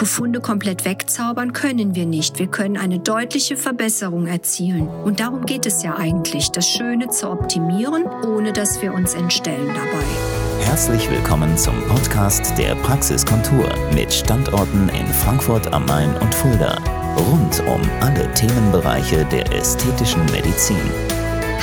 Befunde komplett wegzaubern können wir nicht. Wir können eine deutliche Verbesserung erzielen. Und darum geht es ja eigentlich, das Schöne zu optimieren, ohne dass wir uns entstellen dabei. Herzlich willkommen zum Podcast der Praxiskontur mit Standorten in Frankfurt am Main und Fulda. Rund um alle Themenbereiche der ästhetischen Medizin.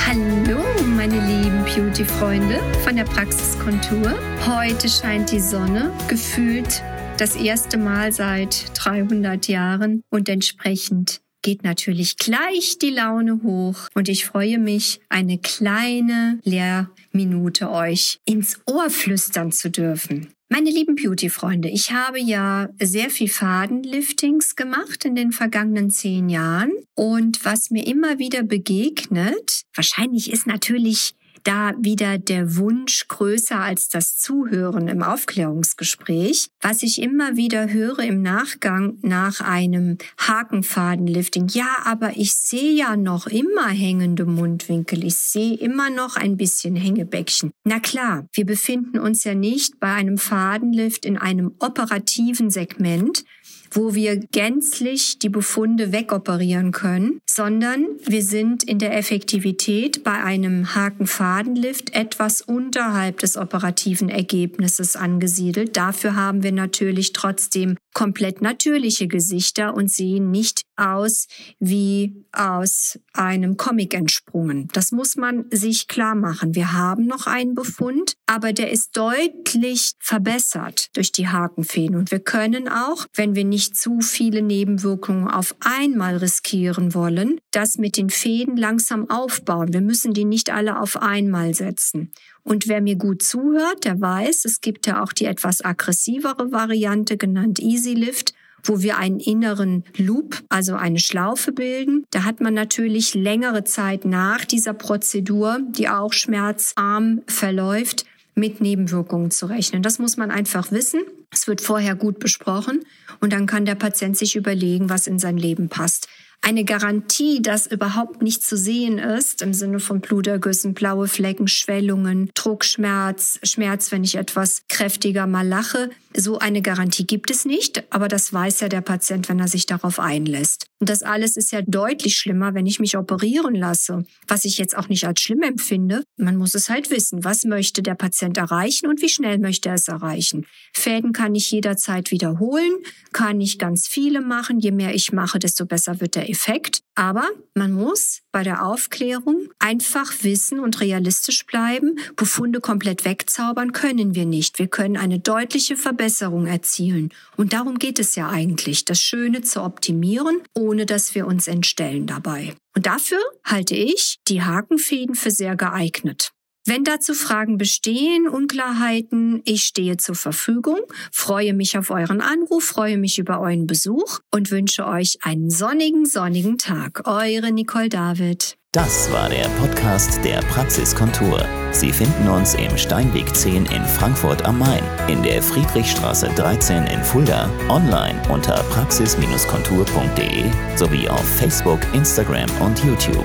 Hallo, meine lieben Beauty-Freunde von der Praxiskontur. Heute scheint die Sonne, gefühlt das erste Mal seit 300 Jahren und entsprechend geht natürlich gleich die Laune hoch und ich freue mich, eine kleine Lehrminute euch ins Ohr flüstern zu dürfen. Meine lieben Beauty-Freunde, ich habe ja sehr viel Fadenliftings gemacht in den vergangenen zehn Jahren. Und was mir immer wieder begegnet, wahrscheinlich ist natürlich da wieder der Wunsch größer als das Zuhören im Aufklärungsgespräch. Was ich immer wieder höre im Nachgang nach einem Hakenfadenlifting, ja, aber ich sehe ja noch immer hängende Mundwinkel, ich sehe immer noch ein bisschen Hängebäckchen. Na klar, wir befinden uns ja nicht bei einem Fadenlift in einem operativen Segment, wo wir gänzlich die Befunde wegoperieren können, sondern wir sind in der Effektivität bei einem Hakenfadenlift etwas unterhalb des operativen Ergebnisses angesiedelt. Dafür haben wir natürlich trotzdem komplett natürliche Gesichter und sehen nicht aus wie aus einem Comic entsprungen. Das muss man sich klar machen. Wir haben noch einen Befund, aber der ist deutlich verbessert durch die Hakenfäden und wir können auch, wenn wir nicht zu viele Nebenwirkungen auf einmal riskieren wollen, das mit den Fäden langsam aufbauen. Wir müssen die nicht alle auf einmal setzen. Und wer mir gut zuhört, der weiß, es gibt ja auch die etwas aggressivere Variante, genannt Easy Lift, wo wir einen inneren Loop, also eine Schlaufe bilden. Da hat man natürlich längere Zeit nach dieser Prozedur, die auch schmerzarm verläuft, mit Nebenwirkungen zu rechnen. Das muss man einfach wissen. Es wird vorher gut besprochen und dann kann der Patient sich überlegen, was in sein Leben passt eine Garantie, dass überhaupt nicht zu sehen ist, im Sinne von Blutergüssen, blaue Flecken, Schwellungen, Druckschmerz, Schmerz, wenn ich etwas kräftiger mal lache. So eine Garantie gibt es nicht, aber das weiß ja der Patient, wenn er sich darauf einlässt. Und das alles ist ja deutlich schlimmer, wenn ich mich operieren lasse, was ich jetzt auch nicht als schlimm empfinde. Man muss es halt wissen, was möchte der Patient erreichen und wie schnell möchte er es erreichen. Fäden kann ich jederzeit wiederholen, kann ich ganz viele machen. Je mehr ich mache, desto besser wird der Effekt. Aber man muss bei der Aufklärung einfach wissen und realistisch bleiben. Befunde komplett wegzaubern können wir nicht. Wir können eine deutliche Verbesserung erzielen. Und darum geht es ja eigentlich, das Schöne zu optimieren, ohne dass wir uns entstellen dabei. Und dafür halte ich die Hakenfäden für sehr geeignet. Wenn dazu Fragen bestehen, Unklarheiten, ich stehe zur Verfügung, freue mich auf euren Anruf, freue mich über euren Besuch und wünsche euch einen sonnigen, sonnigen Tag. Eure Nicole David. Das war der Podcast der Praxiskontur. Sie finden uns im Steinweg 10 in Frankfurt am Main, in der Friedrichstraße 13 in Fulda, online unter praxis-kontur.de sowie auf Facebook, Instagram und YouTube.